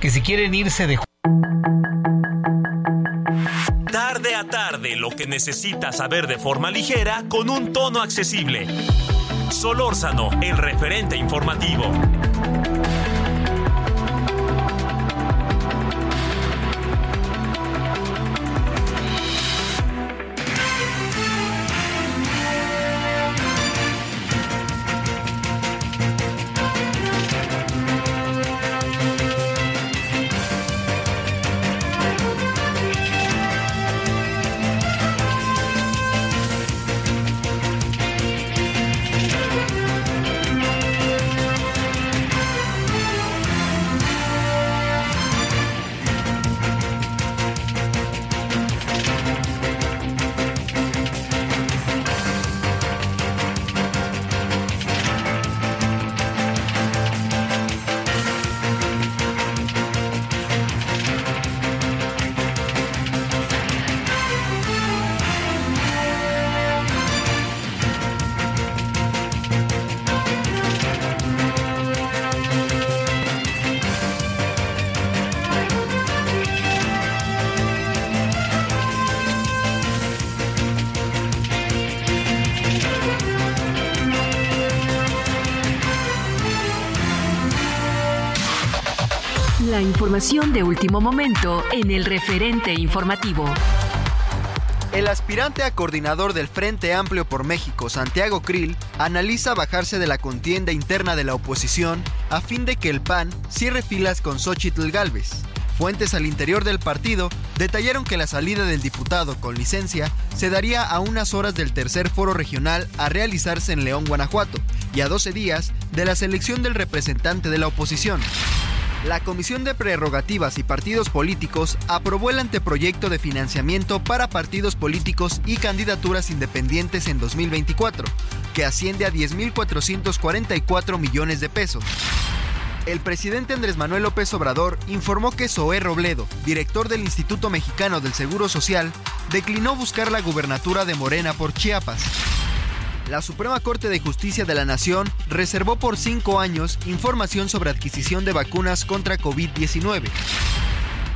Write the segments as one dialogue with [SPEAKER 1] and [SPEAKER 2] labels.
[SPEAKER 1] Que si quieren irse de.
[SPEAKER 2] Tarde a tarde, lo que necesitas saber de forma ligera con un tono accesible. Solórzano, el referente informativo.
[SPEAKER 3] Información de último momento en el referente informativo.
[SPEAKER 4] El aspirante a coordinador del Frente Amplio por México, Santiago Krill, analiza bajarse de la contienda interna de la oposición a fin de que el PAN cierre filas con Xochitl Galvez. Fuentes al interior del partido detallaron que la salida del diputado con licencia se daría a unas horas del tercer foro regional a realizarse en León, Guanajuato, y a 12 días de la selección del representante de la oposición. La Comisión de Prerrogativas y Partidos Políticos aprobó el anteproyecto de financiamiento para partidos políticos y candidaturas independientes en 2024, que asciende a 10.444 millones de pesos. El presidente Andrés Manuel López Obrador informó que Zoé Robledo, director del Instituto Mexicano del Seguro Social, declinó buscar la gubernatura de Morena por Chiapas. La Suprema Corte de Justicia de la Nación reservó por cinco años información sobre adquisición de vacunas contra COVID-19.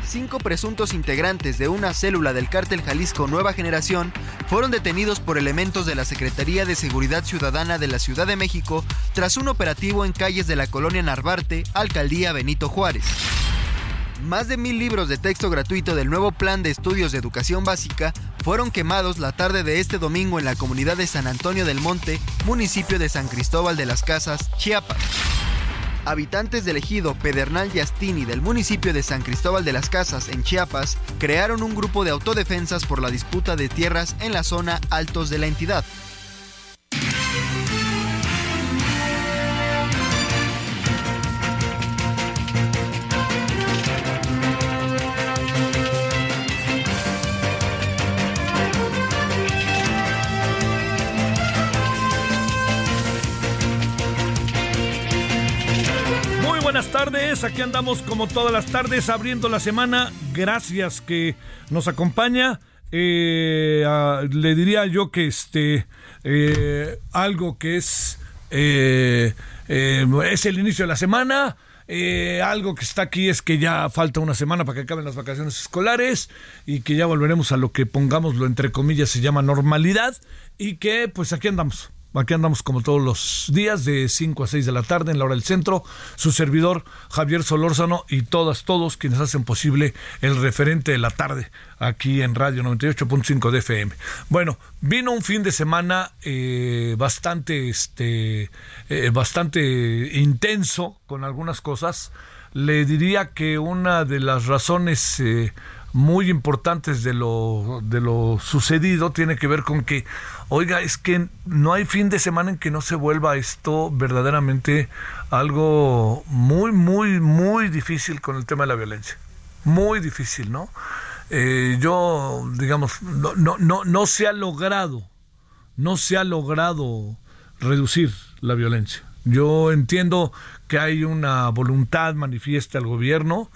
[SPEAKER 4] Cinco presuntos integrantes de una célula del cártel Jalisco Nueva Generación fueron detenidos por elementos de la Secretaría de Seguridad Ciudadana de la Ciudad de México tras un operativo en calles de la colonia Narvarte, Alcaldía Benito Juárez. Más de mil libros de texto gratuito del nuevo Plan de Estudios de Educación Básica fueron quemados la tarde de este domingo en la comunidad de San Antonio del Monte, municipio de San Cristóbal de las Casas, Chiapas. Habitantes del ejido Pedernal Yastini del municipio de San Cristóbal de las Casas, en Chiapas, crearon un grupo de autodefensas por la disputa de tierras en la zona altos de la entidad.
[SPEAKER 5] Aquí andamos como todas las tardes abriendo la semana. Gracias que nos acompaña. Eh, le diría yo que este eh, algo que es eh, es el inicio de la semana. Algo que está aquí es que ya falta una semana para que acaben las vacaciones escolares y que ya volveremos a lo que pongámoslo entre comillas se llama normalidad y que pues aquí andamos. Aquí andamos como todos los días de 5 a 6 de la tarde en la hora del centro. Su servidor Javier Solórzano y todas, todos quienes hacen posible el referente de la tarde aquí en Radio 98.5 de FM. Bueno, vino un fin de semana eh, bastante, este, eh, bastante intenso con algunas cosas. Le diría que una de las razones eh, muy importantes de lo, de lo sucedido tiene que ver con que, oiga, es que no hay fin de semana en que no se vuelva esto verdaderamente algo muy, muy, muy difícil con el tema de la violencia. Muy difícil, ¿no? Eh, yo, digamos, no, no, no, no se ha logrado, no se ha logrado reducir la violencia. Yo entiendo que hay una voluntad manifiesta del gobierno,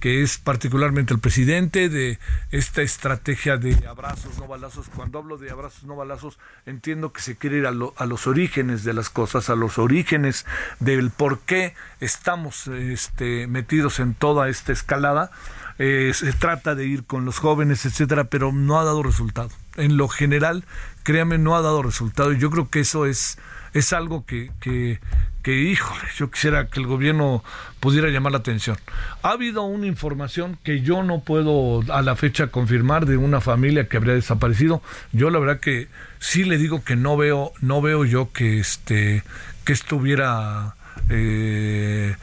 [SPEAKER 5] que, es particularmente el presidente de esta estrategia de abrazos, no balazos. Cuando hablo de abrazos, no balazos, entiendo que se quiere ir a, a los orígenes de las cosas, a los orígenes del por qué estamos este, metidos en toda esta escalada. Eh, se trata de ir con los jóvenes, etcétera, pero no ha dado resultado. En lo general, créame, no ha dado resultado. Y yo creo que eso es, es algo que, que, híjole, yo quisiera que el gobierno pudiera llamar la atención. Ha habido una información que yo no puedo a la fecha confirmar de una familia que habría desaparecido. Yo la verdad que sí le digo que no veo, no veo yo que este, que estuviera, eh,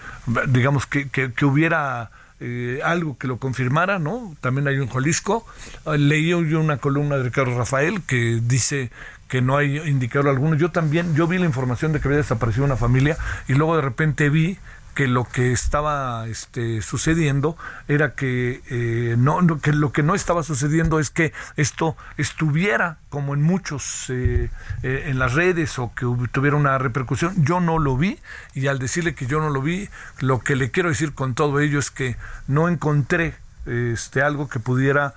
[SPEAKER 5] digamos que, que, hubiera eh, algo que lo confirmara, ¿no? También hay un Jalisco. Eh, leí yo una columna de Ricardo Rafael que dice que no hay indicador alguno. Yo también, yo vi la información de que había desaparecido una familia y luego de repente vi que lo que estaba este, sucediendo era que, eh, no, que lo que no estaba sucediendo es que esto estuviera como en muchos eh, eh, en las redes o que tuviera una repercusión. Yo no lo vi y al decirle que yo no lo vi, lo que le quiero decir con todo ello es que no encontré este, algo que pudiera,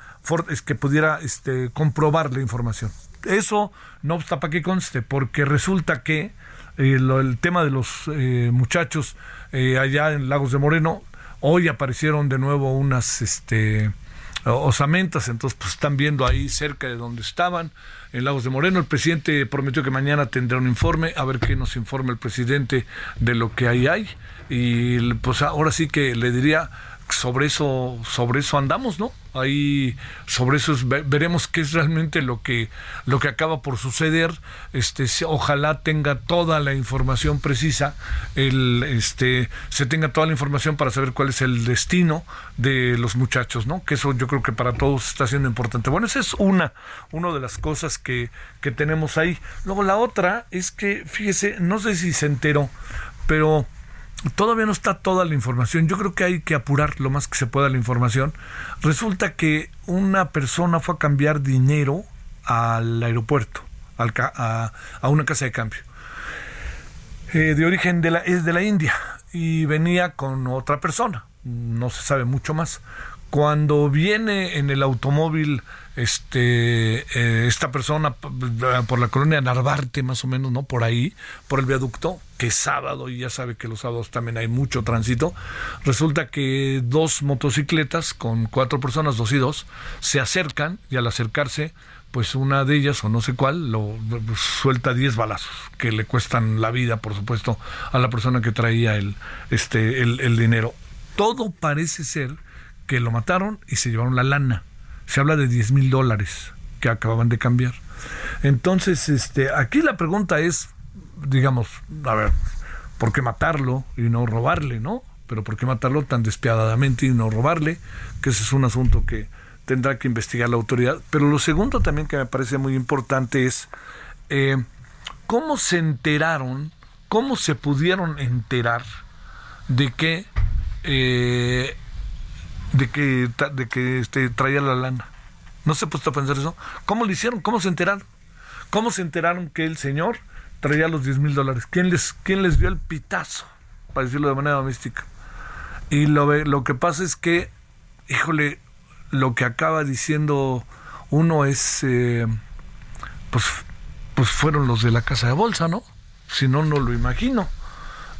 [SPEAKER 5] que pudiera este, comprobar la información. Eso no está para que conste, porque resulta que el tema de los muchachos eh, allá en Lagos de Moreno. Hoy aparecieron de nuevo unas este, osamentas, entonces pues están viendo ahí cerca de donde estaban, en Lagos de Moreno. El presidente prometió que mañana tendrá un informe, a ver qué nos informa el presidente de lo que ahí hay. Y pues ahora sí que le diría, sobre eso, sobre eso andamos, ¿no? Ahí sobre eso veremos qué es realmente lo que lo que acaba por suceder. Este, ojalá tenga toda la información precisa, el este se tenga toda la información para saber cuál es el destino de los muchachos, ¿no? Que eso yo creo que para todos está siendo importante. Bueno, esa es una una de las cosas que que tenemos ahí. Luego la otra es que fíjese, no sé si se enteró, pero todavía no está toda la información. Yo creo que hay que apurar lo más que se pueda la información. Resulta que una persona fue a cambiar dinero al aeropuerto, a, una casa de cambio. Eh, de origen es de la India y venía con otra persona. No se sabe mucho más. Cuando viene en el automóvil este eh, esta persona por la colonia Narvarte más o menos no por ahí por el viaducto que es sábado y ya sabe que los sábados también hay mucho tránsito. Resulta que dos motocicletas con cuatro personas dos y dos se acercan y al acercarse pues una de ellas o no sé cuál lo suelta 10 balazos que le cuestan la vida por supuesto a la persona que traía el este el dinero. Todo parece ser que lo mataron y se llevaron la lana se habla de 10 mil dólares que acababan de cambiar. Entonces, este, aquí la pregunta es, digamos, a ver, ¿por qué matarlo y no robarle, no? Pero ¿por qué matarlo tan despiadadamente y no robarle? Que ese es un asunto que tendrá que investigar la autoridad. Pero lo segundo también que me parece muy importante es eh, cómo se enteraron, cómo se pudieron enterar de que eh, de que, de que este, traía la lana. ¿No se puesto a pensar eso? ¿Cómo lo hicieron? ¿Cómo se enteraron? ¿Cómo se enteraron que el señor traía los 10 mil dólares? ¿Quién les, ¿Quién les dio el pitazo? Para decirlo de manera doméstica. Y lo, lo que pasa es que, híjole, lo que acaba diciendo uno es, eh, pues, pues fueron los de la casa de bolsa, ¿no? Si no, no lo imagino.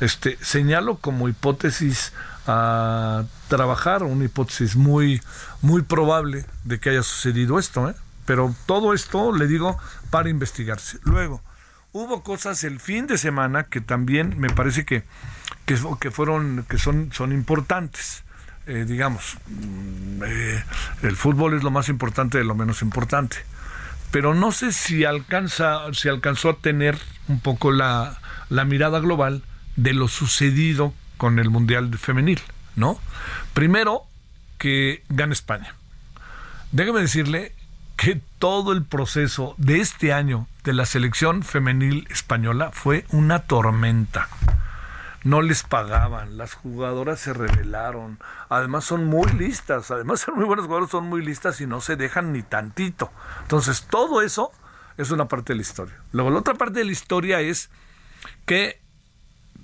[SPEAKER 5] Este, señalo como hipótesis a trabajar, una hipótesis muy, muy probable de que haya sucedido esto, ¿eh? pero todo esto, le digo, para investigarse. Luego, hubo cosas el fin de semana que también me parece que, que, fueron, que son, son importantes. Eh, digamos, mm, eh, el fútbol es lo más importante de lo menos importante. Pero no sé si alcanza, si alcanzó a tener un poco la, la mirada global de lo sucedido con el Mundial Femenil, ¿no? Primero, que gane España. Déjeme decirle que todo el proceso de este año de la selección femenil española fue una tormenta. No les pagaban, las jugadoras se rebelaron, además son muy listas, además son muy buenos jugadores, son muy listas y no se dejan ni tantito. Entonces todo eso es una parte de la historia. Luego la otra parte de la historia es que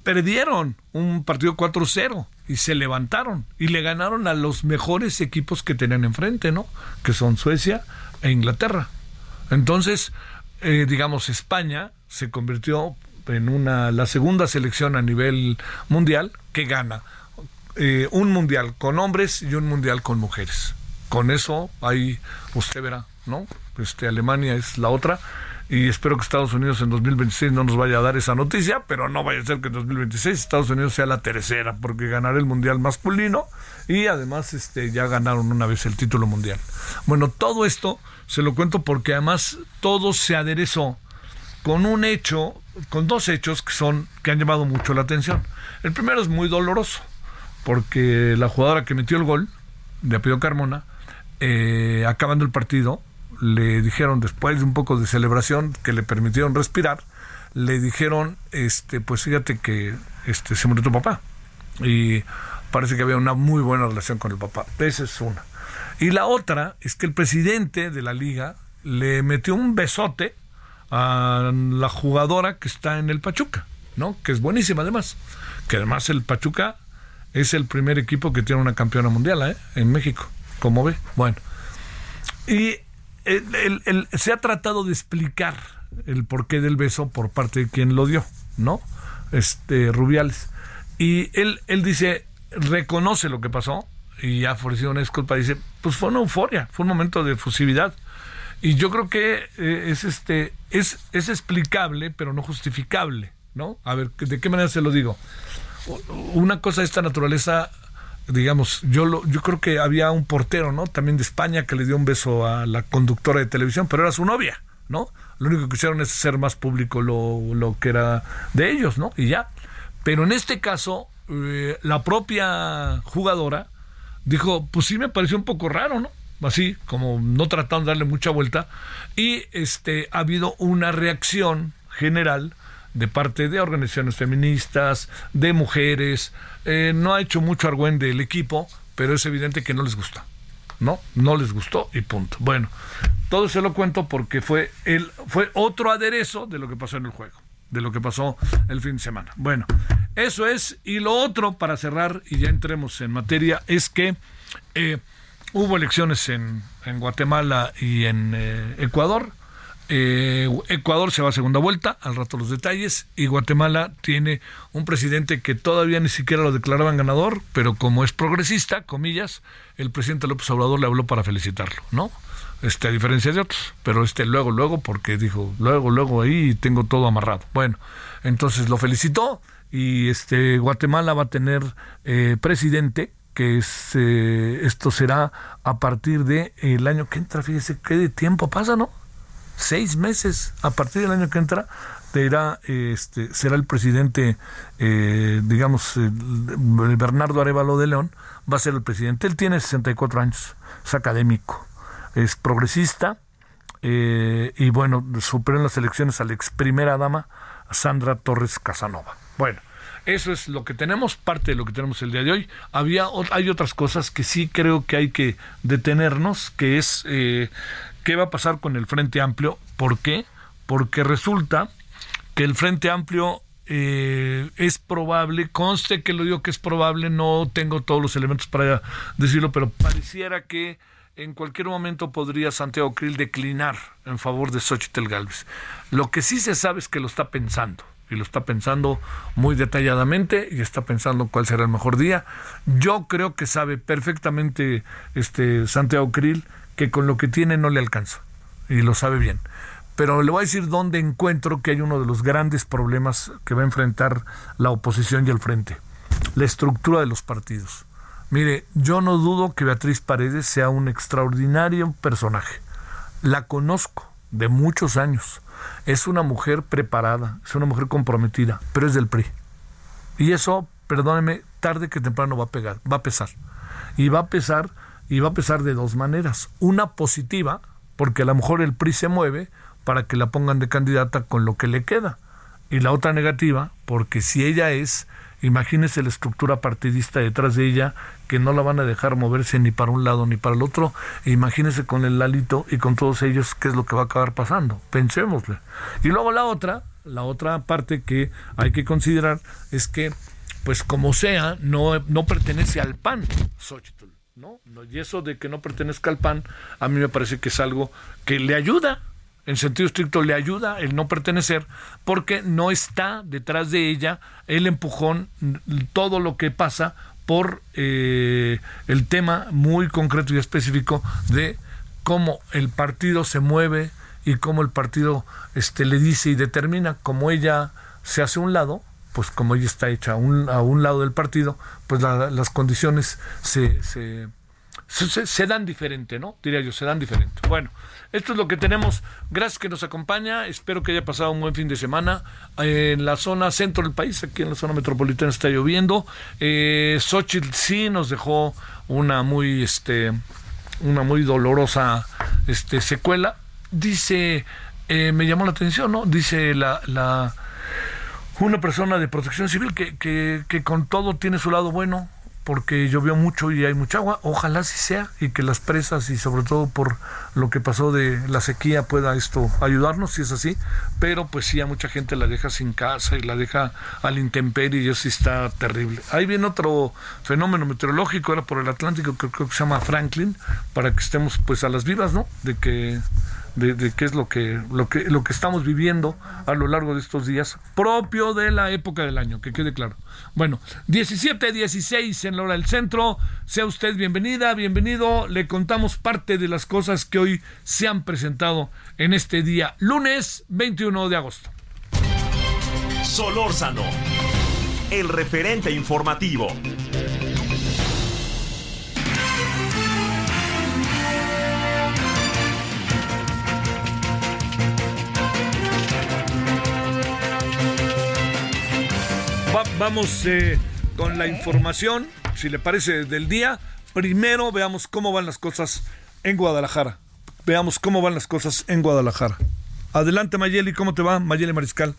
[SPEAKER 5] perdieron un partido 4-0 y se levantaron y le ganaron a los mejores equipos que tenían enfrente, ¿no? Que son Suecia e Inglaterra. Entonces, eh, digamos, España se convirtió en una la segunda selección a nivel mundial que gana eh, un mundial con hombres y un mundial con mujeres. Con eso ahí usted verá, ¿no? Este Alemania es la otra y espero que Estados Unidos en 2026 no nos vaya a dar esa noticia, pero no vaya a ser que en 2026 Estados Unidos sea la tercera, porque ganará el mundial masculino y además este ya ganaron una vez el título mundial. Bueno, todo esto se lo cuento porque además todo se aderezó con un hecho, con dos hechos que son que han llamado mucho la atención. El primero es muy doloroso, porque la jugadora que metió el gol de apellido Carmona, eh, acabando el partido, le dijeron después de un poco de celebración que le permitieron respirar, le dijeron, este, pues fíjate que este, se murió tu papá. Y parece que había una muy buena relación con el papá. Esa es una. Y la otra es que el presidente de la liga le metió un besote a la jugadora que está en el Pachuca, ¿no? Que es buenísima además. Que además el Pachuca es el primer equipo que tiene una campeona mundial ¿eh? en México, como ve. Bueno. Y se ha tratado de explicar el porqué del beso por parte de quien lo dio, ¿no? Este Rubiales. Y él, él dice, reconoce lo que pasó y ha ofrecido una disculpa. Dice, pues fue una euforia, fue un momento de efusividad. Y yo creo que eh, es este es, es explicable, pero no justificable, ¿no? A ver, ¿de qué manera se lo digo? Una cosa de esta naturaleza digamos, yo lo, yo creo que había un portero, ¿no? También de España que le dio un beso a la conductora de televisión, pero era su novia, ¿no? Lo único que hicieron es hacer más público lo, lo que era de ellos, ¿no? Y ya. Pero en este caso, eh, la propia jugadora dijo, pues sí me pareció un poco raro, ¿no? Así, como no tratando de darle mucha vuelta. Y este ha habido una reacción general de parte de organizaciones feministas, de mujeres. Eh, no ha hecho mucho argüende el equipo, pero es evidente que no les gusta. ¿No? No les gustó y punto. Bueno, todo se lo cuento porque fue, el, fue otro aderezo de lo que pasó en el juego, de lo que pasó el fin de semana. Bueno, eso es. Y lo otro, para cerrar y ya entremos en materia, es que eh, hubo elecciones en, en, Guatemala y en eh, Ecuador. Eh, Ecuador se va a segunda vuelta, al rato los detalles, y Guatemala tiene un presidente que todavía ni siquiera lo declaraban ganador, pero como es progresista, comillas, el presidente López Obrador le habló para felicitarlo, ¿no? Este, a diferencia de otros, pero este luego, luego, porque dijo, luego, luego ahí tengo todo amarrado. Bueno, entonces lo felicitó y este Guatemala va a tener eh, presidente que es, eh, esto será a partir de el año que entra, fíjese qué de tiempo pasa, ¿no? Seis meses a partir del año que entra será, este, será el presidente, eh, digamos, Bernardo Arevalo de León, va a ser el presidente. Él tiene 64 años, es académico, es progresista eh, y bueno, superó en las elecciones a la ex primera dama Sandra Torres Casanova. Bueno, eso es lo que tenemos, parte de lo que tenemos el día de hoy. Había, hay otras cosas que sí creo que hay que detenernos, que es eh, qué va a pasar con el Frente Amplio. ¿Por qué? Porque resulta que el Frente Amplio eh, es probable, conste que lo digo que es probable, no tengo todos los elementos para decirlo, pero pareciera que en cualquier momento podría Santiago Krill declinar en favor de Xochitl Galvez. Lo que sí se sabe es que lo está pensando y lo está pensando muy detalladamente y está pensando cuál será el mejor día. Yo creo que sabe perfectamente este Santiago Krill que con lo que tiene no le alcanza y lo sabe bien. Pero le voy a decir dónde encuentro que hay uno de los grandes problemas que va a enfrentar la oposición y el frente. La estructura de los partidos. Mire, yo no dudo que Beatriz Paredes sea un extraordinario personaje. La conozco de muchos años. Es una mujer preparada, es una mujer comprometida, pero es del PRI. Y eso, perdóneme, tarde que temprano va a pegar, va a pesar. Y va a pesar y va a pesar de dos maneras. Una positiva, porque a lo mejor el PRI se mueve para que la pongan de candidata con lo que le queda. Y la otra negativa, porque si ella es, imagínese la estructura partidista detrás de ella, que no la van a dejar moverse ni para un lado ni para el otro. E imagínese con el Lalito y con todos ellos qué es lo que va a acabar pasando. Pensémosle. Y luego la otra, la otra parte que hay que considerar es que, pues como sea, no, no pertenece al PAN, Xochitl. ¿no? Y eso de que no pertenezca al PAN, a mí me parece que es algo que le ayuda, en sentido estricto le ayuda el no pertenecer, porque no está detrás de ella el empujón, todo lo que pasa por eh, el tema muy concreto y específico de cómo el partido se mueve y cómo el partido este, le dice y determina cómo ella se hace a un lado, pues como ella está hecha a un, a un lado del partido, pues las condiciones se, se, se, dan diferente, ¿no? Diría yo, se dan diferente. Bueno, esto es lo que tenemos. Gracias que nos acompaña. Espero que haya pasado un buen fin de semana. En la zona centro del país, aquí en la zona metropolitana, está lloviendo. Eh, Xochitl sí nos dejó una muy, este, una muy dolorosa este, secuela. Dice, eh, me llamó la atención, ¿no? Dice la, la una persona de protección civil que, que, que con todo tiene su lado bueno porque llovió mucho y hay mucha agua. Ojalá sí sea y que las presas y sobre todo por lo que pasó de la sequía pueda esto ayudarnos, si es así. Pero pues sí, a mucha gente la deja sin casa y la deja al intemperie y eso sí está terrible. Ahí viene otro fenómeno meteorológico, era por el Atlántico, que creo que se llama Franklin, para que estemos pues a las vivas, ¿no? De que de, qué es lo que, lo, que, lo que estamos viviendo a lo largo de estos días, propio de la época del año, que quede claro. Bueno, 17, 16 en la hora del centro, sea usted bienvenida, bienvenido, le contamos parte de las cosas que hoy se han presentado en este día, lunes 21 de agosto.
[SPEAKER 2] Solórzano, el referente informativo.
[SPEAKER 5] Vamos eh, con la información, si le parece, del día. Primero veamos cómo van las cosas en Guadalajara. Veamos cómo van las cosas en Guadalajara. Adelante Mayeli, ¿cómo te va? Mayeli Mariscal.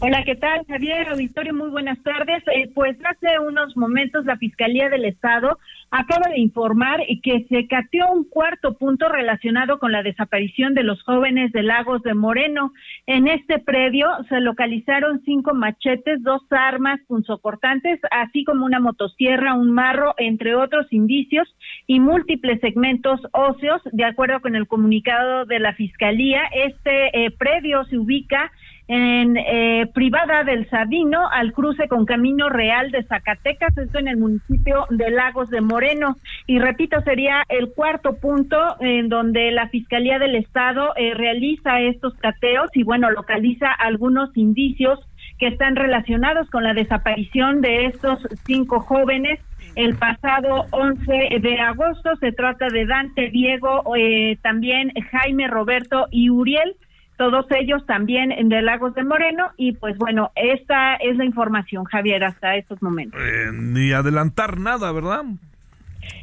[SPEAKER 6] Hola, ¿qué tal, Javier? Auditorio, muy buenas tardes. Eh, pues hace unos momentos la Fiscalía del Estado acaba de informar que se cateó un cuarto punto relacionado con la desaparición de los jóvenes de Lagos de Moreno. En este predio se localizaron cinco machetes, dos armas punzocortantes, así como una motosierra, un marro, entre otros indicios y múltiples segmentos óseos. De acuerdo con el comunicado de la Fiscalía, este eh, predio se ubica en eh, privada del Sabino al cruce con Camino Real de Zacatecas, esto en el municipio de Lagos de Moreno. Y repito, sería el cuarto punto en donde la Fiscalía del Estado eh, realiza estos cateos y bueno, localiza algunos indicios que están relacionados con la desaparición de estos cinco jóvenes el pasado 11 de agosto. Se trata de Dante, Diego, eh, también Jaime, Roberto y Uriel todos ellos también en de Lagos de Moreno y pues bueno, esta es la información, Javier, hasta estos momentos.
[SPEAKER 5] Eh, ni adelantar nada, ¿verdad?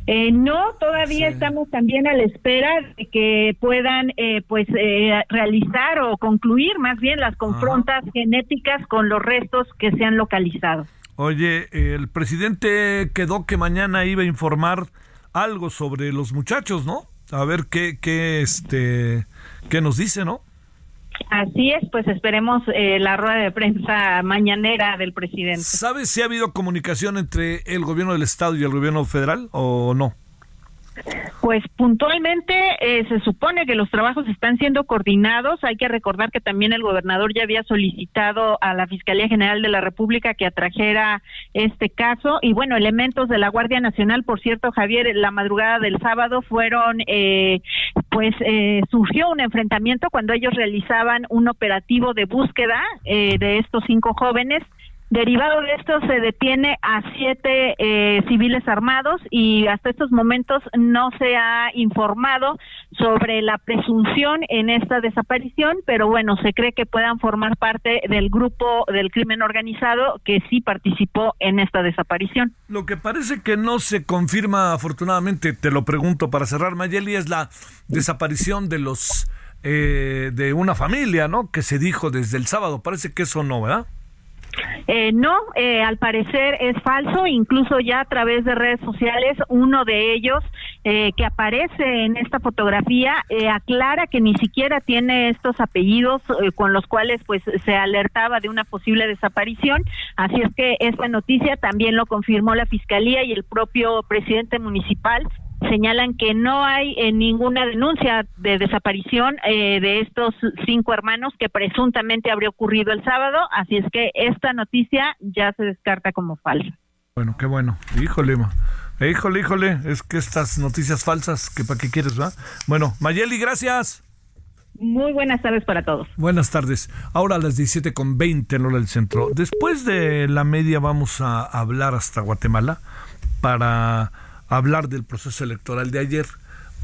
[SPEAKER 6] Eh, no, todavía estamos también a la espera de que puedan eh, pues eh, realizar o concluir más bien las confrontas genéticas con los restos que se han localizado.
[SPEAKER 5] Oye, el presidente quedó que mañana iba a informar algo sobre los muchachos, ¿no? A ver qué, qué, este, qué nos dice, ¿no?
[SPEAKER 6] Así es, pues esperemos eh, la rueda de prensa mañanera del presidente.
[SPEAKER 5] ¿Sabes si ha habido comunicación entre el gobierno del estado y el gobierno federal o no?
[SPEAKER 6] Pues puntualmente eh, se supone que los trabajos están siendo coordinados. Hay que recordar que también el gobernador ya había solicitado a la Fiscalía General de la República que atrajera este caso. Y bueno, elementos de la Guardia Nacional, por cierto, Javier, la madrugada del sábado fueron, eh, pues eh, surgió un enfrentamiento cuando ellos realizaban un operativo de búsqueda de estos cinco jóvenes Derivado de esto se detiene a siete eh, civiles armados y hasta estos momentos no se ha informado sobre la presunción en esta desaparición, pero bueno, se cree que puedan formar parte del grupo del crimen organizado que sí participó en esta desaparición.
[SPEAKER 5] Lo que parece que no se confirma, afortunadamente, te lo pregunto para cerrar, Mayeli, es la desaparición de los eh, de una familia, ¿no? Que se dijo desde el sábado. Parece que eso no, ¿verdad?
[SPEAKER 6] Eh, no, eh, al parecer es falso, incluso ya a través de redes sociales, uno de ellos eh, que aparece en esta fotografía aclara que ni siquiera tiene estos apellidos con los cuales pues se alertaba de una posible desaparición, así es que esta noticia también lo confirmó la Fiscalía y el propio presidente municipal señalan que no hay eh, ninguna denuncia de desaparición eh, de estos cinco hermanos que presuntamente habría ocurrido el sábado, así es que esta noticia ya se descarta como falsa.
[SPEAKER 5] Bueno, qué bueno. Híjole, híjole, híjole, es que estas noticias falsas, que para qué quieres, ¿va? Bueno, Mayeli, gracias.
[SPEAKER 6] Muy buenas tardes para todos.
[SPEAKER 5] Buenas tardes. Ahora a las 17 con 20 en hora del centro. Después de la media vamos a hablar hasta Guatemala para hablar del proceso electoral de ayer.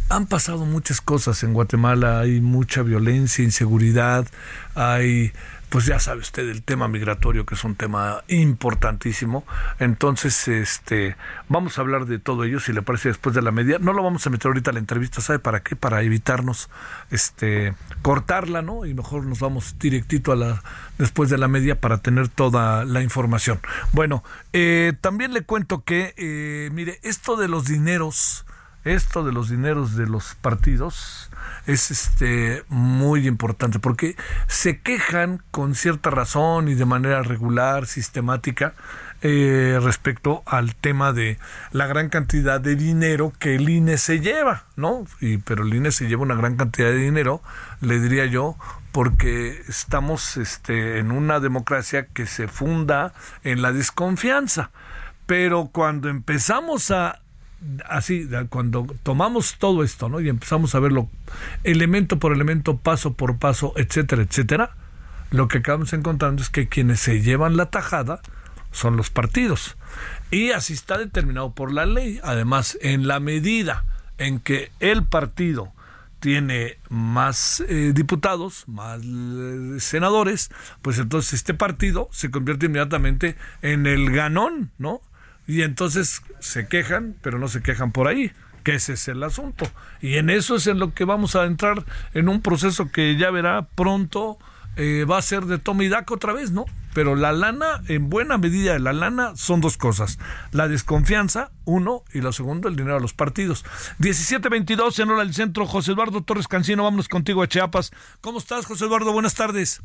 [SPEAKER 5] Han pasado muchas cosas en Guatemala, hay mucha violencia, inseguridad, hay pues ya sabe usted el tema migratorio que es un tema importantísimo. Entonces, este, vamos a hablar de todo ello, si le parece después de la media. No lo vamos a meter ahorita a la entrevista, ¿sabe para qué? Para evitarnos este cortarla, ¿no? Y mejor nos vamos directito a la después de la media para tener toda la información. Bueno, eh, también le cuento que, eh, mire, esto de los dineros, esto de los dineros de los partidos, es este muy importante porque se quejan con cierta razón y de manera regular, sistemática, eh, respecto al tema de la gran cantidad de dinero que el INE se lleva, ¿no? Y, pero el INE se lleva una gran cantidad de dinero, le diría yo, porque estamos este, en una democracia que se funda en la desconfianza. Pero cuando empezamos a así, cuando tomamos todo esto, ¿no? Y empezamos a verlo elemento por elemento, paso por paso, etcétera, etcétera, lo que acabamos encontrando es que quienes se llevan la tajada son los partidos. Y así está determinado por la ley. Además, en la medida en que el partido tiene más eh, diputados, más eh, senadores, pues entonces este partido se convierte inmediatamente en el ganón, ¿no? Y entonces se quejan, pero no se quejan por ahí, que ese es el asunto. Y en eso es en lo que vamos a entrar en un proceso que ya verá pronto, eh, va a ser de toma y daca otra vez, ¿no? Pero la lana, en buena medida la lana, son dos cosas. La desconfianza, uno, y lo segundo, el dinero a los partidos. 1722 en hora del centro, José Eduardo Torres Cancino, vámonos contigo a Chiapas. ¿Cómo estás, José Eduardo? Buenas tardes.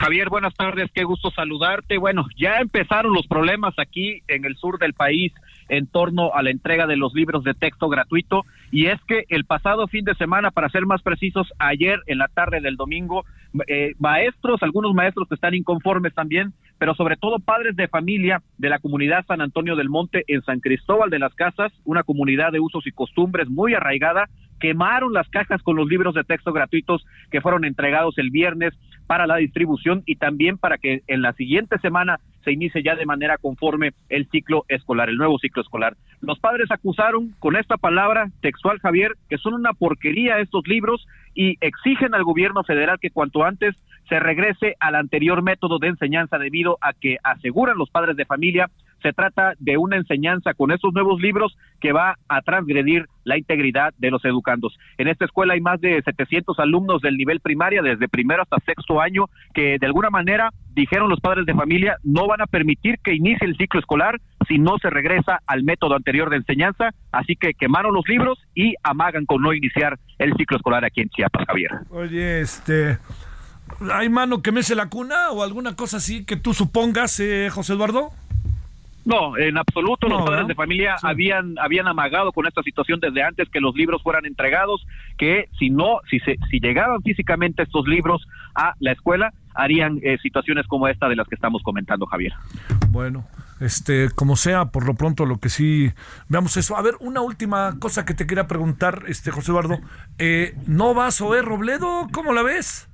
[SPEAKER 7] Javier, buenas tardes, qué gusto saludarte. Bueno, ya empezaron los problemas aquí en el sur del país en torno a la entrega de los libros de texto gratuito y es que el pasado fin de semana, para ser más precisos, ayer en la tarde del domingo, eh, maestros, algunos maestros que están inconformes también, pero sobre todo padres de familia de la comunidad San Antonio del Monte en San Cristóbal de las Casas, una comunidad de usos y costumbres muy arraigada, quemaron las cajas con los libros de texto gratuitos que fueron entregados el viernes para la distribución y también para que en la siguiente semana se inicie ya de manera conforme el ciclo escolar, el nuevo ciclo escolar. Los padres acusaron con esta palabra textual, Javier, que son una porquería estos libros y exigen al gobierno federal que cuanto antes se regrese al anterior método de enseñanza debido a que aseguran los padres de familia se trata de una enseñanza con estos nuevos libros que va a transgredir la integridad de los educandos. En esta escuela hay más de 700 alumnos del nivel primaria, desde primero hasta sexto año, que de alguna manera, dijeron los padres de familia, no van a permitir que inicie el ciclo escolar si no se regresa al método anterior de enseñanza, así que quemaron los libros y amagan con no iniciar el ciclo escolar aquí en Chiapas, Javier.
[SPEAKER 5] Oye, este... ¿Hay mano que mece la cuna o alguna cosa así que tú supongas, eh, José Eduardo?
[SPEAKER 7] No, en absoluto. los padres de familia habían habían amagado con esta situación desde antes que los libros fueran entregados, que si no, si se, si llegaban físicamente estos libros a la escuela, harían eh, situaciones como esta de las que estamos comentando, Javier.
[SPEAKER 5] Bueno, este, como sea, por lo pronto lo que sí veamos eso. A ver, una última cosa que te quería preguntar, este José Eduardo, eh, ¿no vas a Robledo? ¿Cómo la ves?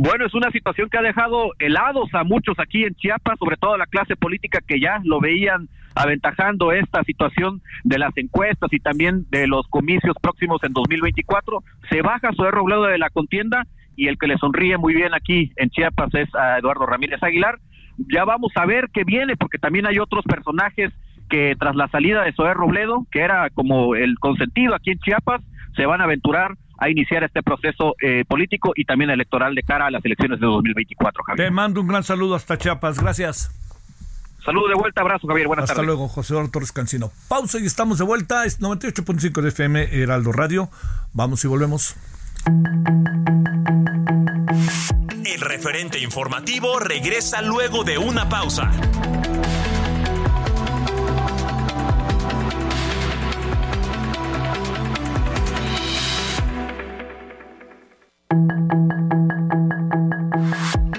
[SPEAKER 7] Bueno, es una situación que ha dejado helados a muchos aquí en Chiapas, sobre todo a la clase política que ya lo veían aventajando esta situación de las encuestas y también de los comicios próximos en 2024. Se baja su Robledo de la contienda y el que le sonríe muy bien aquí en Chiapas es a Eduardo Ramírez Aguilar. Ya vamos a ver qué viene, porque también hay otros personajes que tras la salida de Zoé Robledo, que era como el consentido aquí en Chiapas, se van a aventurar a iniciar este proceso eh, político y también electoral de cara a las elecciones de 2024,
[SPEAKER 5] Javier. Te mando un gran saludo hasta Chiapas. Gracias.
[SPEAKER 7] Saludos de vuelta, abrazo, Javier. Buenas
[SPEAKER 5] tardes. Hasta luego, José Eduardo Torres Cancino. Pausa y estamos de vuelta. Es 98.5 de FM, Heraldo Radio. Vamos y volvemos.
[SPEAKER 2] El referente informativo regresa luego de una pausa.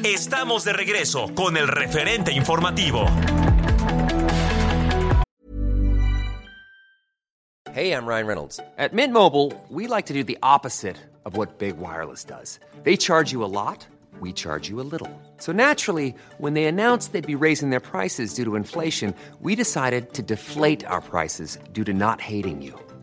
[SPEAKER 2] Estamos de regreso con el referente informativo.
[SPEAKER 8] Hey, I'm Ryan Reynolds. At Mint Mobile, we like to do the opposite of what Big Wireless does. They charge you a lot, we charge you a little. So naturally, when they announced they'd be raising their prices due to inflation, we decided to deflate our prices due to not hating you.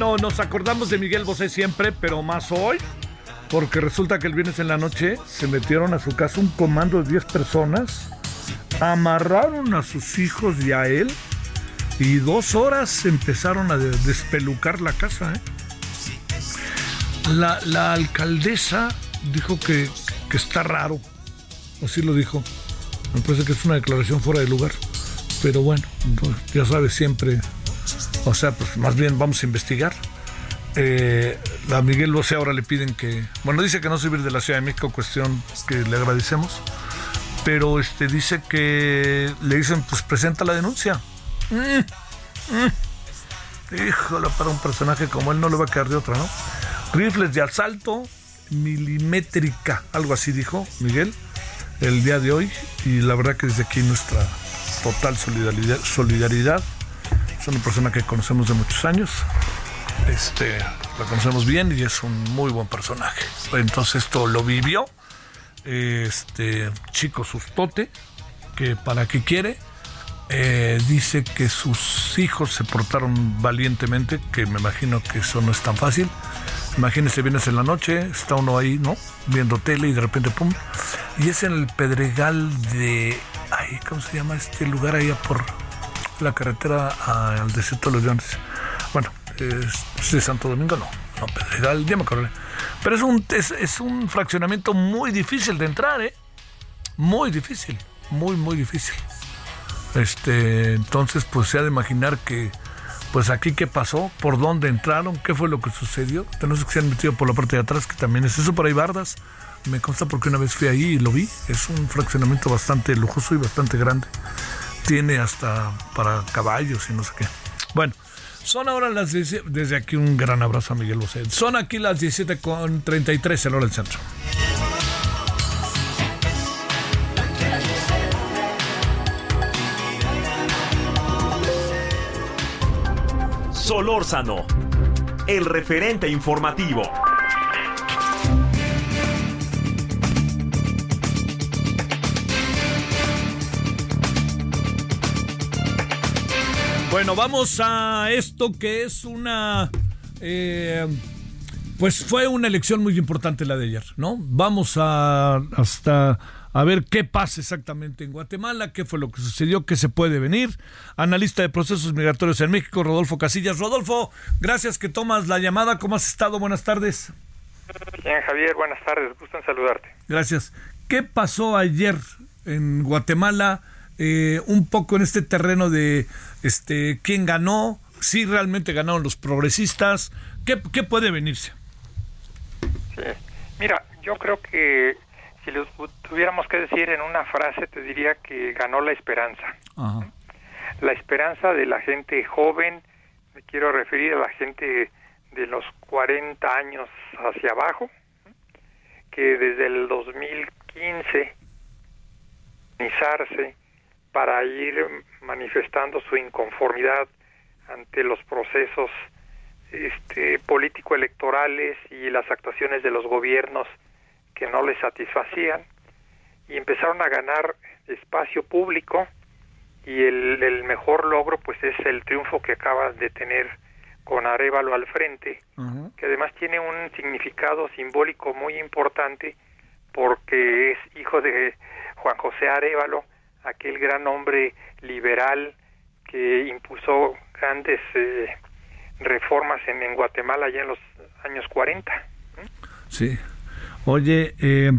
[SPEAKER 5] Bueno, nos acordamos de Miguel Bosé siempre, pero más hoy, porque resulta que el viernes en la noche se metieron a su casa un comando de 10 personas, amarraron a sus hijos y a él, y dos horas empezaron a de- despelucar la casa. ¿eh? La, la alcaldesa dijo que, que está raro, así lo dijo. Me parece que es una declaración fuera de lugar, pero bueno, pues, ya sabes, siempre o sea, pues más bien vamos a investigar. Eh, a Miguel Bosé ahora le piden que, bueno, dice que no subir de la Ciudad de México, cuestión que le agradecemos, pero este dice que le dicen, pues presenta la denuncia. Mm, mm. Híjole, para un personaje como él no le va a quedar de otra, ¿no? Rifles de asalto, milimétrica, algo así dijo Miguel el día de hoy, y la verdad que desde aquí nuestra total solidaridad, solidaridad es una persona que conocemos de muchos años. Este, la conocemos bien y es un muy buen personaje. Entonces esto lo vivió. Este chico sustote, que para qué quiere, eh, dice que sus hijos se portaron valientemente, que me imagino que eso no es tan fácil. Imagínese, vienes en la noche, está uno ahí, ¿no? Viendo tele y de repente, pum. Y es en el Pedregal de. Ay, ¿Cómo se llama este lugar ahí por la carretera al desierto de los Leones? Bueno, es de Santo Domingo, no. No, Pedregal, ya me acordé. Pero es un, es, es un fraccionamiento muy difícil de entrar, ¿eh? Muy difícil, muy, muy difícil. Este, entonces, pues se ha de imaginar que, pues aquí qué pasó, por dónde entraron, qué fue lo que sucedió. Tenemos que se han metido por la parte de atrás, que también es eso, por ahí bardas. Me consta porque una vez fui ahí y lo vi. Es un fraccionamiento bastante lujoso y bastante grande. Tiene hasta para caballos y no sé qué. Bueno, Son ahora las 17, desde aquí un gran abrazo a Miguel Bosé. Son aquí las 17 con 33 en hora del centro.
[SPEAKER 2] Solórzano, el referente informativo.
[SPEAKER 5] Bueno, vamos a esto que es una... eh, pues fue una elección muy importante la de ayer, ¿no? Vamos a hasta a ver qué pasa exactamente en Guatemala, qué fue lo que sucedió, qué se puede venir. Analista de procesos migratorios en México, Rodolfo Casillas. Rodolfo, gracias que tomas la llamada. ¿Cómo has estado? Buenas tardes.
[SPEAKER 9] Bien, Javier, buenas tardes. Gusto en saludarte.
[SPEAKER 5] Gracias. ¿Qué pasó ayer en Guatemala? Eh, un poco en este terreno de este quién ganó, si realmente ganaron los progresistas, ¿qué, qué puede venirse?
[SPEAKER 9] Sí. Mira, yo creo que si lo tuviéramos que decir en una frase, te diría que ganó la esperanza.
[SPEAKER 5] Ajá.
[SPEAKER 9] La esperanza de la gente joven, me quiero referir a la gente de los 40 años hacia abajo, que desde el 2015 organizarse para ir manifestando su inconformidad ante los procesos este, político-electorales y las actuaciones de los gobiernos que no les satisfacían y empezaron a ganar espacio público y el, el mejor logro pues es el triunfo que acabas de tener con Arevalo al frente que además tiene un significado simbólico muy importante porque es hijo de Juan José Arevalo, aquel gran hombre liberal que impulsó grandes eh, reformas en, en Guatemala ya en los años 40.
[SPEAKER 5] Sí. Oye, eh,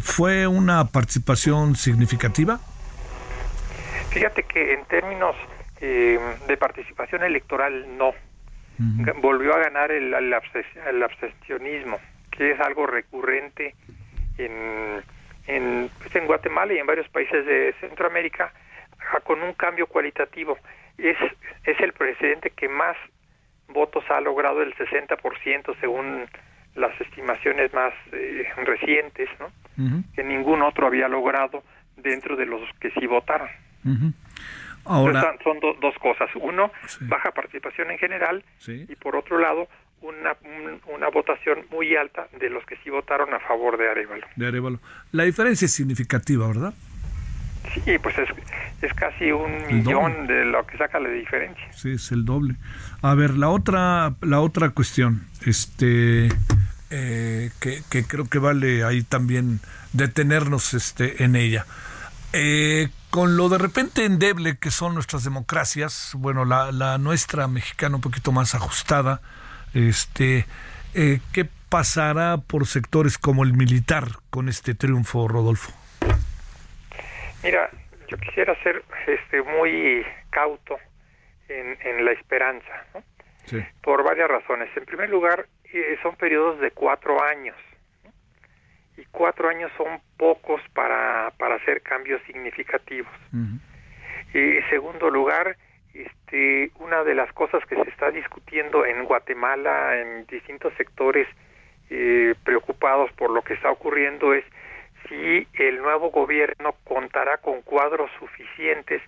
[SPEAKER 5] ¿fue una participación significativa?
[SPEAKER 9] Fíjate que en términos eh, de participación electoral no. Volvió a ganar el, el el abstencionismo, que es algo recurrente en, en, pues, en Guatemala y en varios países de Centroamérica, ah, con un cambio cualitativo. Es, es el presidente que más votos ha logrado, el 60% según las estimaciones más eh, recientes, ¿no? que ningún otro había logrado dentro de los que sí votaron.
[SPEAKER 5] Ahora,
[SPEAKER 9] Entonces, son do- dos cosas. Uno, baja participación en general
[SPEAKER 5] Sí.
[SPEAKER 9] y por otro lado, una, un- una votación muy alta de los que sí votaron a favor de Arevalo.
[SPEAKER 5] de Arevalo. La diferencia es significativa, ¿verdad?
[SPEAKER 9] Sí, pues es, es casi un
[SPEAKER 5] El
[SPEAKER 9] millón
[SPEAKER 5] doble.
[SPEAKER 9] de lo que saca la diferencia.
[SPEAKER 5] Sí, es el doble. A ver, la otra, la otra cuestión, este, eh, que, que creo que vale ahí también detenernos este, en ella. Eh, con lo de repente endeble que son nuestras democracias, bueno, la, la nuestra mexicana un poquito más ajustada, este, eh, ¿qué pasará por sectores como el militar con este triunfo, Rodolfo?
[SPEAKER 9] Mira, yo quisiera ser este, muy cauto en, en la esperanza, ¿no?
[SPEAKER 5] Sí.
[SPEAKER 9] por varias razones. En primer lugar, eh, son periodos de cuatro años. ¿no? Y cuatro años son pocos para, para hacer cambios significativos. Y en segundo lugar, este, una de las cosas que se está discutiendo en Guatemala, en distintos sectores eh, preocupados por lo que está ocurriendo, es si el nuevo gobierno contará con cuadros suficientes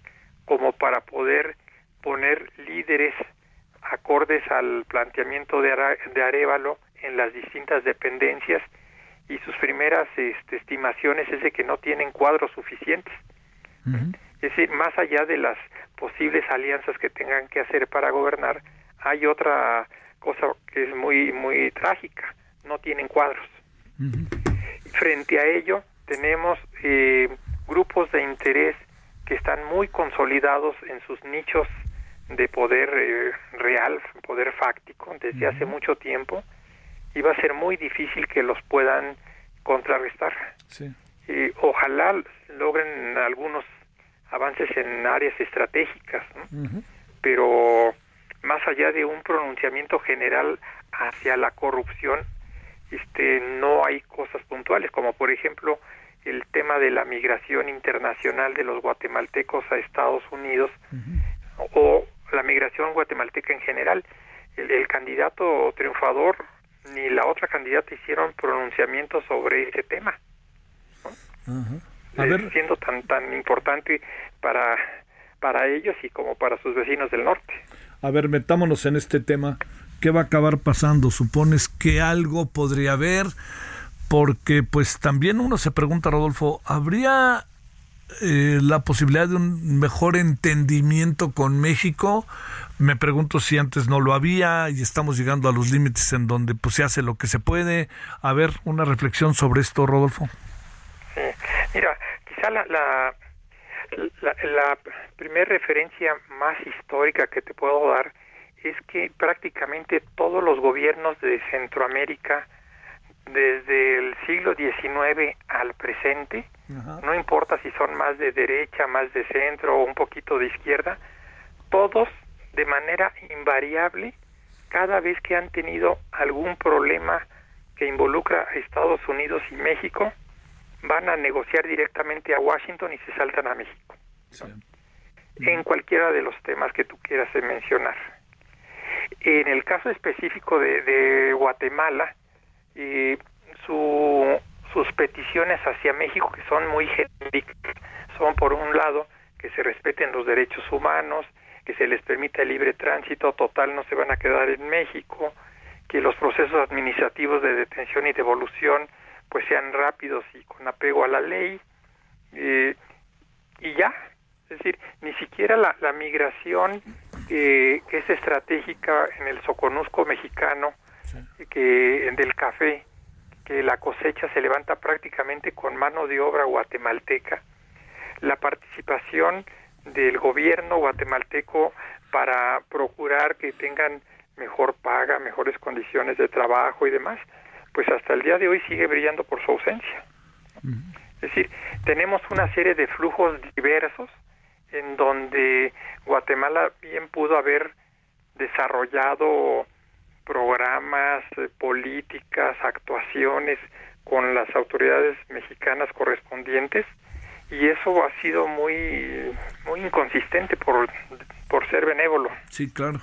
[SPEAKER 9] como para poder poner líderes acordes al planteamiento de, Ara- de Arevalo en las distintas dependencias y sus primeras este, estimaciones es de que no tienen cuadros suficientes. Es decir, más allá de las posibles alianzas que tengan que hacer para gobernar, hay otra cosa que es muy muy trágica, no tienen cuadros. Frente a ello, tenemos eh, grupos de interés que están muy consolidados en sus nichos de poder eh, real, poder fáctico, desde hace mucho tiempo, y va a ser muy difícil que los puedan contrarrestar.
[SPEAKER 5] Sí.
[SPEAKER 9] Eh, ojalá logren algunos avances en áreas estratégicas, ¿no? pero más allá de un pronunciamiento general hacia la corrupción, este, no hay cosas puntuales, como por ejemplo el tema de la migración internacional de los guatemaltecos a Estados Unidos o la migración guatemalteca en general. El, el candidato triunfador ni la otra candidata hicieron pronunciamientos sobre ese tema.
[SPEAKER 5] A ver.
[SPEAKER 9] siendo tan tan importante para para ellos y como para sus vecinos del norte.
[SPEAKER 5] A ver, metámonos en este tema. ¿Qué va a acabar pasando? ¿Supones que algo podría haber? Porque pues también uno se pregunta, Rodolfo, ¿habría eh, la posibilidad de un mejor entendimiento con México? Me pregunto si antes no lo había y estamos llegando a los límites en donde pues se hace lo que se puede. A ver, una reflexión sobre esto, Rodolfo.
[SPEAKER 9] Sí. Mira, quizá la, la, la, la primera referencia más histórica que te puedo dar es que prácticamente todos los gobiernos de Centroamérica, desde el siglo XIX al presente, no importa si son más de derecha, más de centro o un poquito de izquierda, todos de manera invariable, cada vez que han tenido algún problema que involucra a Estados Unidos y México, van a negociar directamente a Washington y se saltan a México. En cualquiera de los temas que tú quieras mencionar. En el caso específico de, de Guatemala, eh, su, sus peticiones hacia México, que son muy genéricas, son por un lado que se respeten los derechos humanos, que se les permita el libre tránsito total, no se van a quedar en México, que los procesos administrativos de detención y devolución pues sean rápidos y con apego a la ley eh, y ya. Es decir ni siquiera la, la migración eh, que es estratégica en el soconusco mexicano que del café que la cosecha se levanta prácticamente con mano de obra guatemalteca. La participación del gobierno guatemalteco para procurar que tengan mejor paga, mejores condiciones de trabajo y demás, pues hasta el día de hoy sigue brillando por su ausencia. Es decir, tenemos una serie de flujos diversos en donde Guatemala bien pudo haber desarrollado programas, eh, políticas, actuaciones con las autoridades mexicanas correspondientes y eso ha sido muy muy inconsistente por por ser benévolo.
[SPEAKER 5] Sí, claro.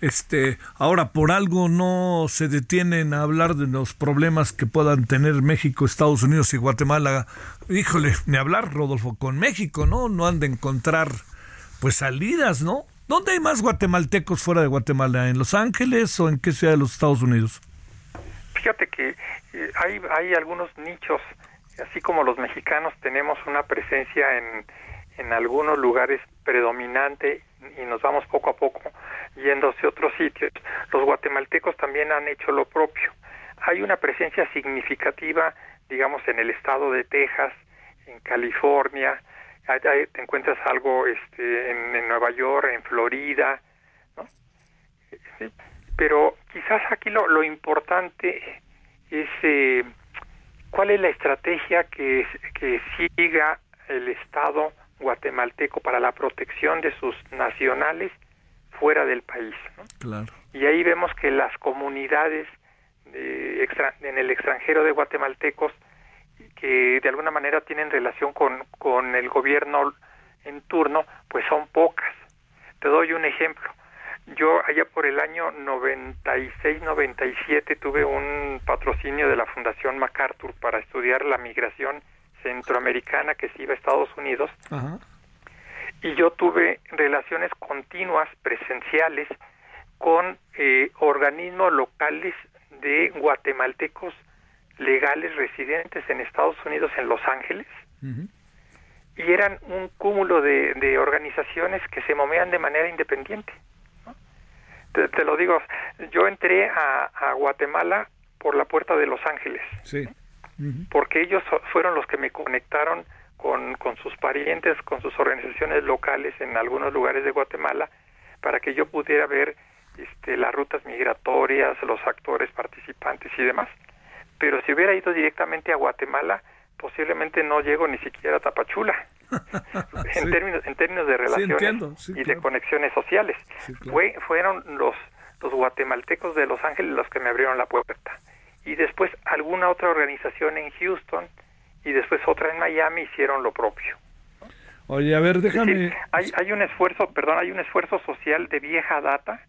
[SPEAKER 5] Este, ahora por algo no se detienen a hablar de los problemas que puedan tener México, Estados Unidos y Guatemala. Híjole, ni hablar, Rodolfo, con México, ¿no? No han de encontrar pues salidas, ¿no? ¿Dónde hay más guatemaltecos fuera de Guatemala? ¿En Los Ángeles o en qué ciudad de los Estados Unidos?
[SPEAKER 9] Fíjate que eh, hay, hay algunos nichos, así como los mexicanos tenemos una presencia en, en algunos lugares predominante y nos vamos poco a poco yendo hacia otros sitios. Los guatemaltecos también han hecho lo propio. Hay una presencia significativa, digamos, en el estado de Texas, en California, te encuentras algo este, en, Nueva York, en Florida, ¿no? pero quizás aquí lo, lo importante es eh, cuál es la estrategia que, que siga el Estado guatemalteco para la protección de sus nacionales fuera del país.
[SPEAKER 5] Claro.
[SPEAKER 9] Y ahí vemos que las comunidades eh, en el extranjero de guatemaltecos que de alguna manera tienen relación con, con el gobierno en turno, pues son pocas. Te doy un ejemplo. Yo allá por el año 96-97 tuve un patrocinio de la Fundación MacArthur para estudiar la migración centroamericana que se iba a Estados Unidos. Y yo tuve relaciones continuas, presenciales, con eh, organismos locales de guatemaltecos legales residentes en Estados Unidos, en Los Ángeles, y eran un cúmulo de, de, organizaciones que se movían de manera independiente. Te, te, lo digo, yo entré a, a, Guatemala por la puerta de Los Ángeles,
[SPEAKER 5] sí.
[SPEAKER 9] Porque ellos fueron los que me conectaron con, con sus parientes, con sus organizaciones locales en algunos lugares de Guatemala, para que yo pudiera ver este, las rutas migratorias, los actores participantes y demás pero si hubiera ido directamente a Guatemala, posiblemente no llego ni siquiera a Tapachula. en términos en términos de relaciones
[SPEAKER 5] sí,
[SPEAKER 9] y de conexiones sociales. Fue, fueron los los guatemaltecos de Los Ángeles los que me abrieron la puerta. Y después alguna otra organización en Houston y después otra en Miami hicieron lo propio.
[SPEAKER 5] Oye, a ver, déjame...
[SPEAKER 9] Hay, hay un esfuerzo, perdón, hay un esfuerzo social de vieja data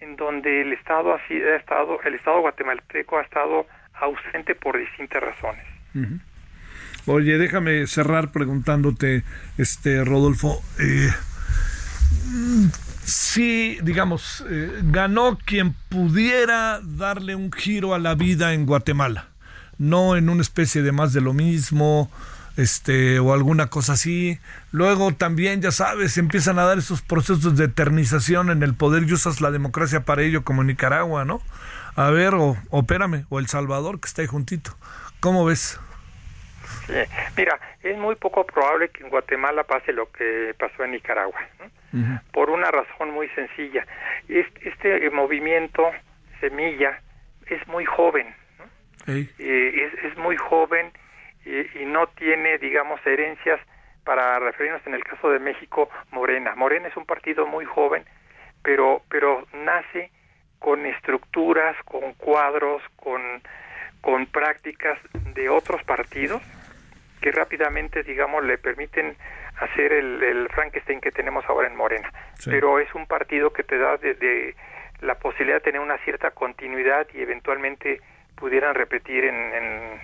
[SPEAKER 9] en donde el Estado así ha estado, el Estado guatemalteco ha estado ausente por distintas razones.
[SPEAKER 5] Oye, déjame cerrar preguntándote, este Rodolfo, eh, si, digamos, eh, ganó quien pudiera darle un giro a la vida en Guatemala, no en una especie de más de lo mismo, este, o alguna cosa así. Luego también, ya sabes, empiezan a dar esos procesos de eternización en el poder y usas la democracia para ello, como Nicaragua, ¿no? A ver, o, o espérame, o El Salvador, que está ahí juntito. ¿Cómo ves?
[SPEAKER 9] Sí, Mira, es muy poco probable que en Guatemala pase lo que pasó en Nicaragua, ¿no? por una razón muy sencilla. Este, este movimiento semilla es muy joven, eh, es, es muy joven y, y no tiene, digamos, herencias para referirnos en el caso de México, Morena. Morena es un partido muy joven, pero, pero nace con estructuras, con cuadros, con, con prácticas de otros partidos que rápidamente, digamos, le permiten hacer el, el Frankenstein que tenemos ahora en Morena.
[SPEAKER 10] Sí.
[SPEAKER 9] Pero es un partido que te da de, de la posibilidad de tener una cierta continuidad y eventualmente pudieran repetir en, en,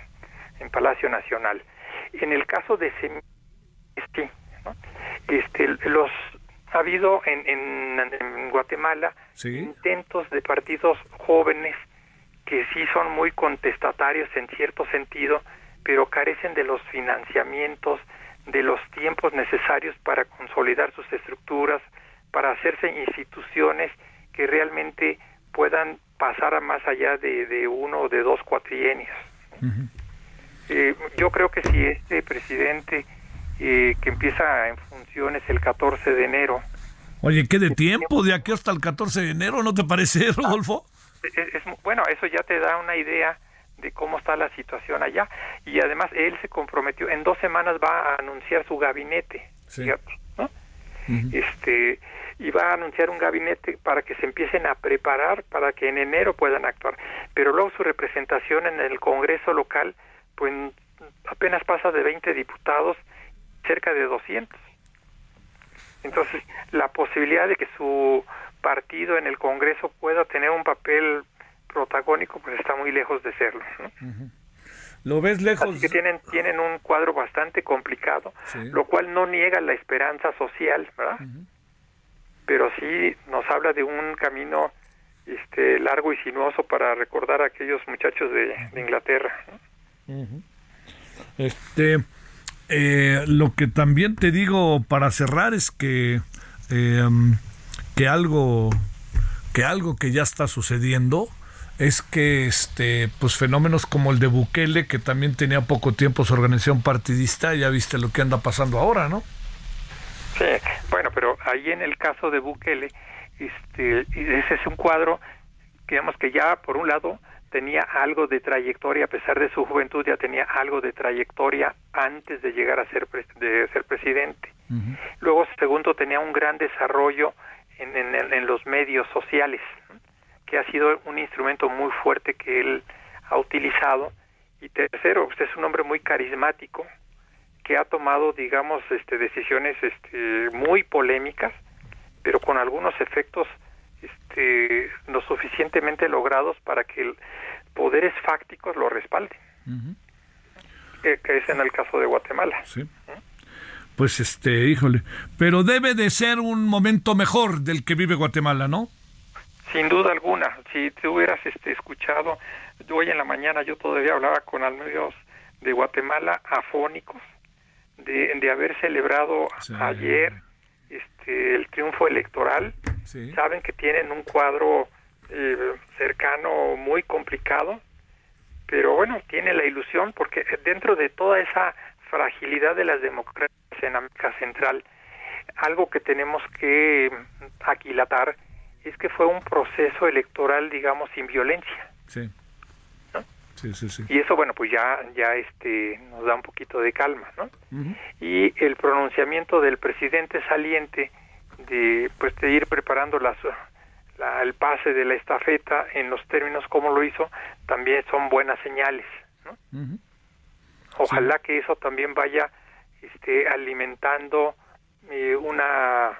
[SPEAKER 9] en Palacio Nacional. En el caso de sí, ¿no? este, los ha habido en, en, en Guatemala intentos de partidos jóvenes que sí son muy contestatarios en cierto sentido, pero carecen de los financiamientos, de los tiempos necesarios para consolidar sus estructuras, para hacerse instituciones que realmente puedan pasar a más allá de, de uno o de dos cuatrienios. Eh, yo creo que si este presidente eh, que empieza en funciones el 14 de enero,
[SPEAKER 5] Oye, ¿qué de tiempo? De aquí hasta el 14 de enero, ¿no te parece, Rodolfo?
[SPEAKER 9] es, es- bueno, eso ya te da una idea de cómo está la situación allá. Y además él se comprometió, en dos semanas va a anunciar su gabinete, fíjate, ¿no? este y va a anunciar un gabinete para que se empiecen a preparar para que en enero puedan actuar. Pero luego su representación en el Congreso local, pues apenas pasa de 20 diputados, cerca de 200. Entonces, la posibilidad de que su partido en el Congreso pueda tener un papel protagónico, pues está muy lejos de serlo. ¿no?
[SPEAKER 5] ¿Lo ves lejos?
[SPEAKER 9] Así que tienen, tienen un cuadro bastante complicado,
[SPEAKER 5] Sí.
[SPEAKER 9] lo cual no niega la esperanza social, ¿verdad? Pero sí nos habla de un camino este largo y sinuoso para recordar a aquellos muchachos de, de Inglaterra.
[SPEAKER 5] Este, eh, lo que también te digo para cerrar es que eh, que algo que algo que ya está sucediendo es que este pues fenómenos como el de Bukele que también tenía poco tiempo su organización partidista ya viste lo que anda pasando ahora no
[SPEAKER 9] Sí, bueno, pero ahí en el caso de Bukele, este, ese es un cuadro, digamos que ya por un lado tenía algo de trayectoria, a pesar de su juventud ya tenía algo de trayectoria antes de llegar a ser, pres- de ser presidente. Luego, segundo, tenía un gran desarrollo en, en, en los medios sociales, ¿no? Que ha sido un instrumento muy fuerte que él ha utilizado. Y tercero, usted es un hombre muy carismático, que ha tomado, digamos, este, decisiones este, muy polémicas, pero con algunos efectos este, lo suficientemente logrados para que el poderes fácticos lo respalden, que, que es en el caso de Guatemala.
[SPEAKER 5] Sí. pues este híjole pero debe de ser un momento mejor del que vive Guatemala no
[SPEAKER 9] Sin duda alguna, si te hubieras este, escuchado, hoy en la mañana yo todavía hablaba con amigos de Guatemala afónicos de, de haber celebrado ayer este, el triunfo electoral. Saben que tienen un cuadro eh, cercano muy complicado, pero bueno, tiene la ilusión porque dentro de toda esa fragilidad de las democracias en América Central, algo que tenemos que aquilatar es que fue un proceso electoral, digamos, sin violencia.
[SPEAKER 5] sí sí sí sí
[SPEAKER 9] Y eso, bueno, pues ya, ya este, nos da un poquito de calma, ¿no? Y el pronunciamiento del presidente saliente de, pues, de ir preparando las, la- el pase de la estafeta en los términos como lo hizo, también son buenas señales, ¿no? Ojalá que eso también vaya este, alimentando eh, una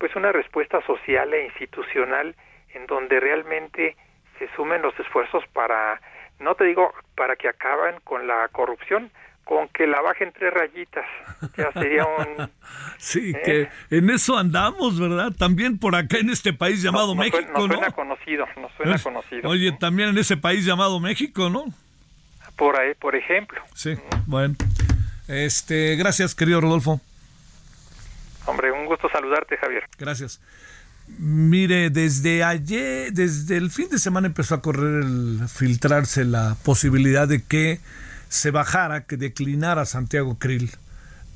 [SPEAKER 9] pues una respuesta social e institucional en donde realmente se sumen los esfuerzos para no te digo para que acaben con la corrupción con que la bajen tres rayitas. Ya sería un
[SPEAKER 5] sí ¿eh? que en eso andamos verdad también por acá en este país llamado
[SPEAKER 9] no, no
[SPEAKER 5] México
[SPEAKER 9] suena, no suena conocido no suena
[SPEAKER 5] Es-
[SPEAKER 9] conocido.
[SPEAKER 5] oye también en ese país llamado México no
[SPEAKER 9] por ahí por ejemplo.
[SPEAKER 5] Sí bueno. Este gracias querido Rodolfo
[SPEAKER 9] hombre un gusto saludarte Javier
[SPEAKER 5] Gracias. Mire, desde ayer, desde el fin de semana empezó a correr, el, filtrarse la posibilidad de que se bajara, que declinara Santiago Krill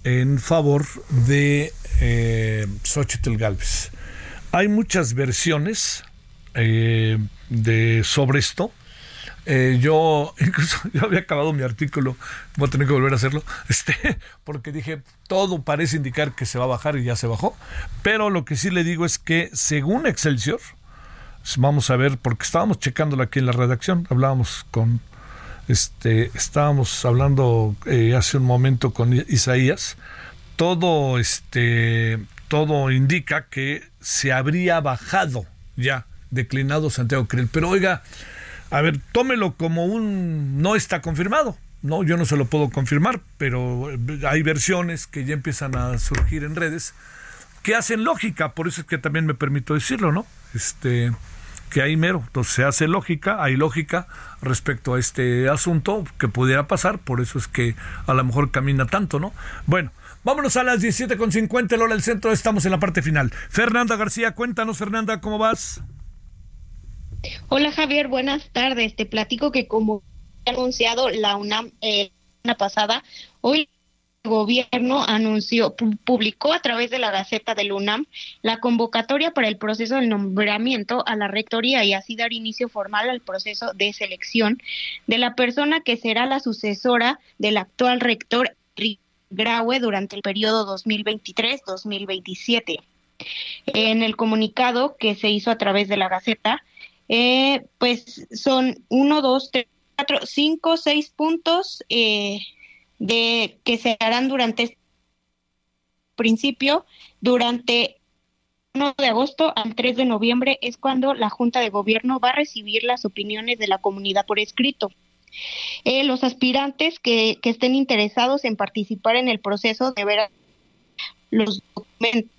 [SPEAKER 5] en favor de eh, Xochitl Galvez. Hay muchas versiones eh, de sobre esto. Eh, yo incluso yo había acabado mi artículo, voy a tener que volver a hacerlo, este, porque dije todo parece indicar que se va a bajar y ya se bajó, pero lo que sí le digo es que según Excelsior, vamos a ver, porque estábamos checándolo aquí en la redacción, hablábamos con, este, estábamos hablando eh, hace un momento con Isaías, todo, este, todo indica que se habría bajado ya, declinado Santiago Krill, pero oiga, a ver, tómelo como un no está confirmado. No, yo no se lo puedo confirmar, pero eh, hay versiones que ya empiezan a surgir en redes que hacen lógica, por eso es que también me permito decirlo, ¿no? Este que hay mero, entonces se hace lógica, hay lógica respecto a este asunto que pudiera pasar, por eso es que a lo mejor camina tanto, ¿no? Bueno, vámonos a las 17.50, Lola del Centro, estamos en la parte final. Fernanda García, cuéntanos, Fernanda, ¿cómo vas?
[SPEAKER 10] Hola Javier, buenas tardes. Te platico que como ha anunciado la UNAM eh, la pasada, hoy el gobierno anunció, pu- publicó a través de la Gaceta del UNAM la convocatoria para el proceso del nombramiento a la rectoría y así dar inicio formal al proceso de selección de la persona que será la sucesora del actual rector Graue durante el periodo 2023-2027. En el comunicado que se hizo a través de la Gaceta, eh, pues son uno, dos, tres, cuatro, cinco, seis puntos eh, de que se harán durante este principio, durante 1 de agosto al 3 de noviembre es cuando la Junta de Gobierno va a recibir las opiniones de la comunidad por escrito. Eh, los aspirantes que, estén interesados en participar en el proceso deberán los documentos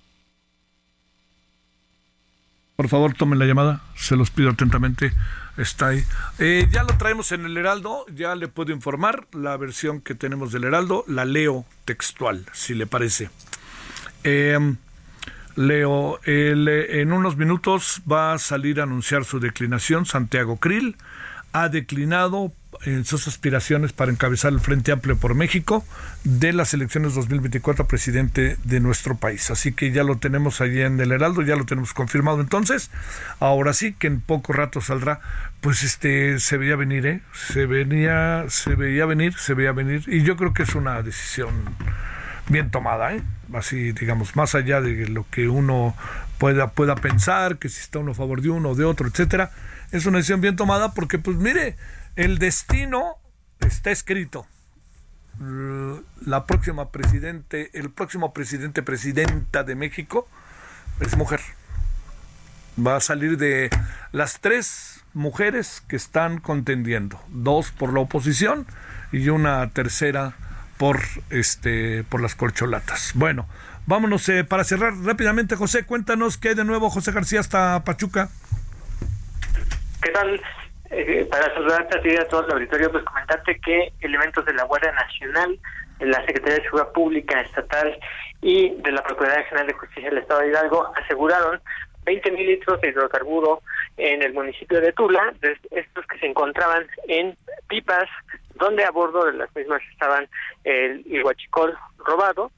[SPEAKER 5] Por favor, tomen la llamada, se los pido atentamente. Está ahí. Eh, ya lo traemos en el Heraldo, ya le puedo informar la versión que tenemos del Heraldo, la leo textual, si le parece. Eh, Leo, en unos minutos va a salir a anunciar su declinación. Santiago Krill ha declinado en sus aspiraciones para encabezar el Frente Amplio por México de las elecciones 2024 a presidente de nuestro país. Así que ya lo tenemos allí en el Heraldo, ya lo tenemos confirmado. Entonces, ahora sí que en poco rato saldrá. Pues este se veía venir, ¿eh? Se venía, se veía venir, se veía venir. Y yo creo que es una decisión bien tomada, ¿eh? así digamos, más allá de lo que uno pueda, pueda pensar, que si está uno a favor de uno o de otro, etcétera, es una decisión bien tomada porque, pues mire, el destino está escrito. La próxima presidente, el próximo presidente, presidenta de México es mujer. Va a salir de las tres mujeres que están contendiendo, dos por la oposición y una tercera por este por las corcholatas. Bueno, vámonos eh, para cerrar rápidamente, José, cuéntanos qué hay de nuevo, José García hasta Pachuca.
[SPEAKER 11] ¿Qué tal? Eh, para saludarte a ti y a todo el auditorio, pues comentarte que elementos de la Guardia Nacional, de la Secretaría de Seguridad Pública Estatal y de la Procuraduría General de Justicia del Estado de Hidalgo aseguraron 20 mil litros de hidrocarburo en el municipio de Tula, de estos que se encontraban en pipas, donde a bordo de las mismas estaban el iguachicol robado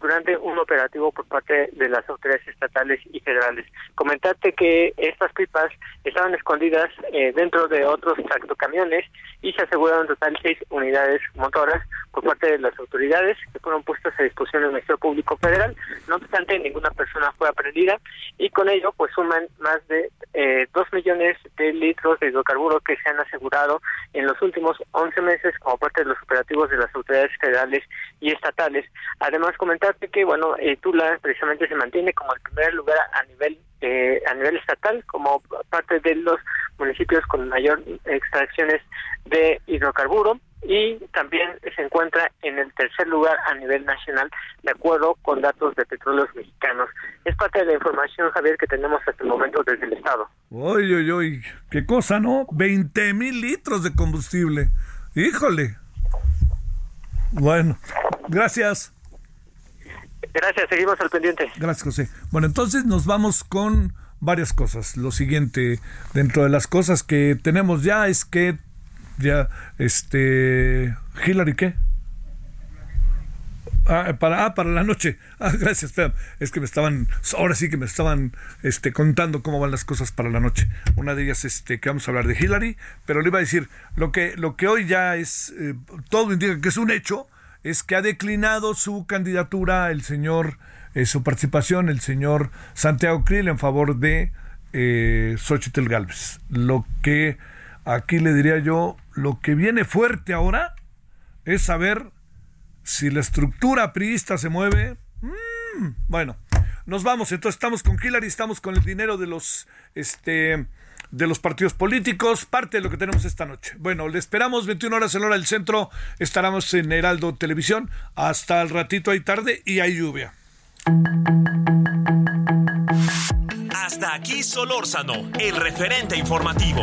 [SPEAKER 11] durante un operativo por parte de las autoridades estatales y federales. Comentarte que estas pipas estaban escondidas eh, dentro de otros tractocamiones y se aseguraron en total seis unidades motoras por parte de las autoridades que fueron puestas a disposición del Ministerio Público Federal. No obstante, ninguna persona fue aprendida y con ello pues suman más de eh, millones de litros de hidrocarburos que se han asegurado en los últimos 11 meses como parte de los operativos de las autoridades federales y estatales. Además, comentarte que, bueno, eh, Tula precisamente se mantiene como el primer lugar a nivel eh, a nivel estatal como parte de los municipios con mayor extracciones de hidrocarburo y también se encuentra en el tercer lugar a nivel nacional de acuerdo con datos de petróleos mexicanos. Es parte de la información, Javier, que tenemos hasta el momento desde el Estado.
[SPEAKER 5] Uy, uy, uy, qué cosa, ¿no? 20 mil litros de combustible. Híjole. Bueno, gracias.
[SPEAKER 11] Gracias, seguimos al pendiente.
[SPEAKER 5] Gracias, José. Bueno, entonces nos vamos con varias cosas. Lo siguiente, dentro de las cosas que tenemos ya es que ya, este, Hillary, ¿qué? Ah, para, ah, para la noche. Ah, gracias, Es que me estaban, ahora sí que me estaban este, contando cómo van las cosas para la noche. Una de ellas, este, que vamos a hablar de Hillary, pero le iba a decir, lo que, lo que hoy ya es, eh, todo indica que es un hecho, es que ha declinado su candidatura el señor, eh, su participación, el señor Santiago Krill en favor de eh, Xochitl Galvez. Lo que aquí le diría yo, lo que viene fuerte ahora es saber si la estructura priista se mueve. Mm, bueno, nos vamos. Entonces estamos con Hillary, estamos con el dinero de los, este, de los partidos políticos, parte de lo que tenemos esta noche. Bueno, le esperamos 21 horas en hora del centro. Estaremos en Heraldo Televisión. Hasta el ratito hay tarde y hay lluvia.
[SPEAKER 2] Hasta aquí Solórzano, el referente informativo.